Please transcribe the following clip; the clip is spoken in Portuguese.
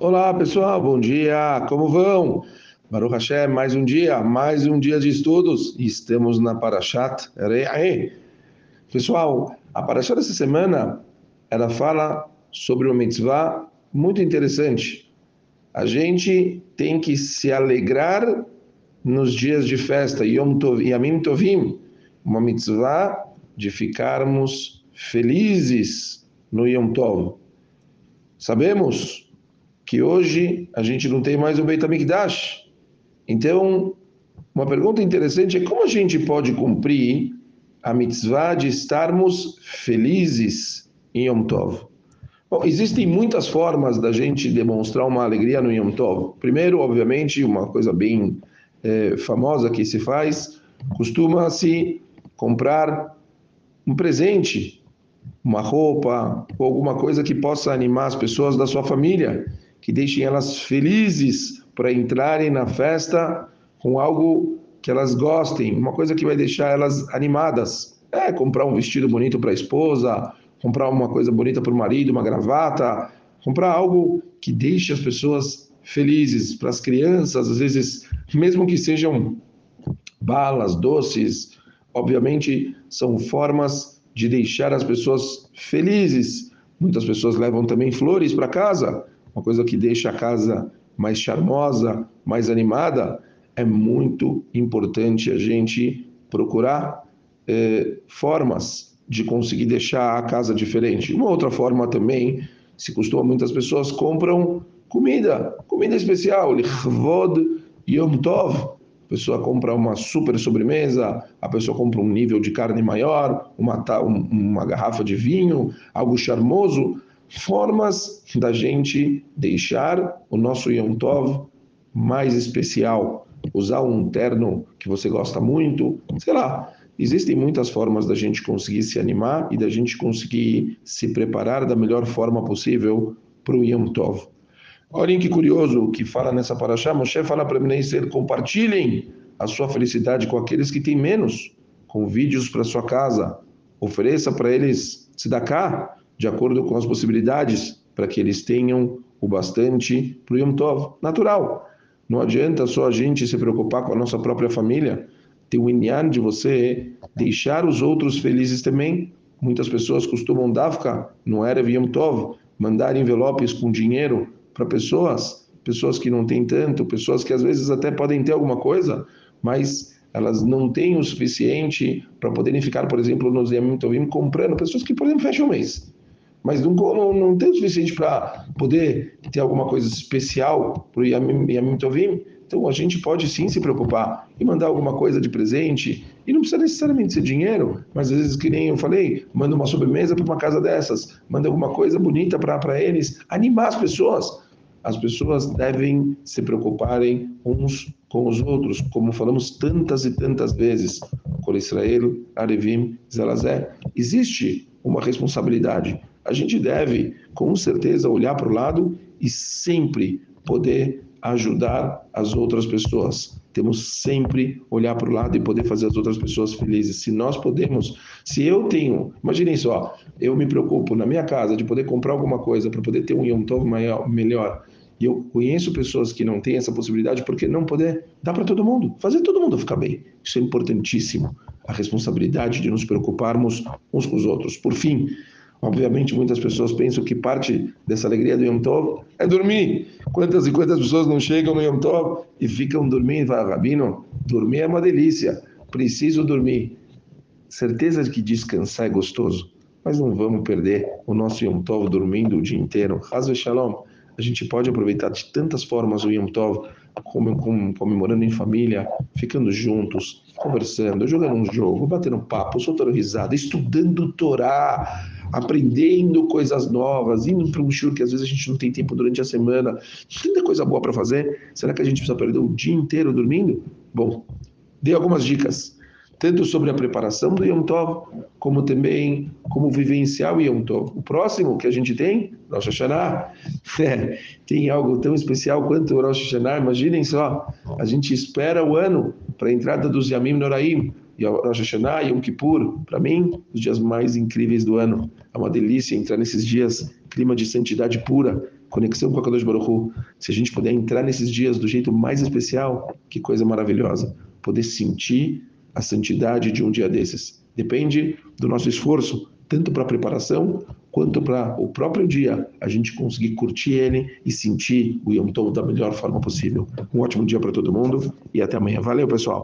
Olá pessoal, bom dia, como vão? Baruch Hashem, mais um dia, mais um dia de estudos. Estamos na Parashat Re'eh. Pessoal, a Parashat dessa semana, ela fala sobre uma mitzvah muito interessante. A gente tem que se alegrar nos dias de festa, Yom Tov, Yamim Tovim, uma mitzvah de ficarmos felizes no Yom Tov. Sabemos que hoje a gente não tem mais o Beit HaMikdash. Então, uma pergunta interessante é como a gente pode cumprir a mitzvah de estarmos felizes em Yom Tov. Bom, existem muitas formas da gente demonstrar uma alegria no Yom Tov. Primeiro, obviamente, uma coisa bem é, famosa que se faz, costuma-se comprar um presente, uma roupa ou alguma coisa que possa animar as pessoas da sua família que deixem elas felizes para entrarem na festa com algo que elas gostem, uma coisa que vai deixar elas animadas. É comprar um vestido bonito para a esposa, comprar uma coisa bonita para o marido, uma gravata, comprar algo que deixe as pessoas felizes. Para as crianças, às vezes, mesmo que sejam balas, doces, obviamente são formas de deixar as pessoas felizes. Muitas pessoas levam também flores para casa uma coisa que deixa a casa mais charmosa, mais animada, é muito importante a gente procurar é, formas de conseguir deixar a casa diferente. Uma outra forma também, se costuma, muitas pessoas compram comida, comida especial, lichvod yom tov. A pessoa compra uma super sobremesa, a pessoa compra um nível de carne maior, uma, uma garrafa de vinho, algo charmoso formas da gente deixar o nosso Yom Tov mais especial. Usar um terno que você gosta muito, sei lá. Existem muitas formas da gente conseguir se animar e da gente conseguir se preparar da melhor forma possível para o Yom Tov. Olhem que curioso que fala nessa paraxá, Moshe fala para Israel, compartilhem a sua felicidade com aqueles que têm menos, com vídeos para sua casa, ofereça para eles se cá de acordo com as possibilidades, para que eles tenham o bastante para o Yom Tov. Natural. Não adianta só a gente se preocupar com a nossa própria família. Tem o inyan de você deixar os outros felizes também. Muitas pessoas costumam dafka, no Erev Yom Tov, mandar envelopes com dinheiro para pessoas, pessoas que não têm tanto, pessoas que às vezes até podem ter alguma coisa, mas elas não têm o suficiente para poderem ficar, por exemplo, nos Yom Tovim comprando, pessoas que, por exemplo, fecham o mês mas não, não, não tem o suficiente para poder ter alguma coisa especial para o Yamim Tovim. Então a gente pode sim se preocupar e mandar alguma coisa de presente. E não precisa necessariamente ser dinheiro, mas às vezes, que nem eu falei, manda uma sobremesa para uma casa dessas, manda alguma coisa bonita para eles, animar as pessoas. As pessoas devem se preocuparem uns com os outros, como falamos tantas e tantas vezes. Com Israel, Arevim, Zelazé. Existe uma responsabilidade a gente deve, com certeza, olhar para o lado e sempre poder ajudar as outras pessoas. Temos sempre olhar para o lado e poder fazer as outras pessoas felizes. Se nós podemos, se eu tenho, imaginem só, eu me preocupo na minha casa de poder comprar alguma coisa para poder ter um Yom Tov maior, melhor. E eu conheço pessoas que não têm essa possibilidade porque não poder dar para todo mundo, fazer todo mundo ficar bem. Isso é importantíssimo. A responsabilidade de nos preocuparmos uns com os outros. Por fim, Obviamente, muitas pessoas pensam que parte dessa alegria do Yom Tov é dormir. Quantas e quantas pessoas não chegam no Yom Tov e ficam dormindo? Fala, Rabino, dormir é uma delícia. Preciso dormir. Certeza de que descansar é gostoso, mas não vamos perder o nosso Yom Tov dormindo o dia inteiro. Hazve Shalom. A gente pode aproveitar de tantas formas o Yom Tov, comemorando em família, ficando juntos, conversando, jogando um jogo, batendo papo, soltando risada, estudando Torá aprendendo coisas novas, indo para um show que às vezes a gente não tem tempo durante a semana, tanta coisa boa para fazer. Será que a gente precisa perder o dia inteiro dormindo? Bom, dei algumas dicas, tanto sobre a preparação do Yom Tov, como também como vivenciar o Yom Tov. O próximo que a gente tem, Rosh Hashanah, é, tem algo tão especial quanto o Rosh Hashanah. Imaginem só, a gente espera o ano para a entrada dos Yamim Noraim, Rosh Hashanah e Yom Kippur, para mim, os dias mais incríveis do ano. É uma delícia entrar nesses dias, clima de santidade pura, conexão com a Kadosh Baruch Hu. Se a gente puder entrar nesses dias do jeito mais especial, que coisa maravilhosa. Poder sentir a santidade de um dia desses. Depende do nosso esforço, tanto para a preparação quanto para o próprio dia, a gente conseguir curtir ele e sentir o Yom Tov da melhor forma possível. Um ótimo dia para todo mundo e até amanhã. Valeu, pessoal!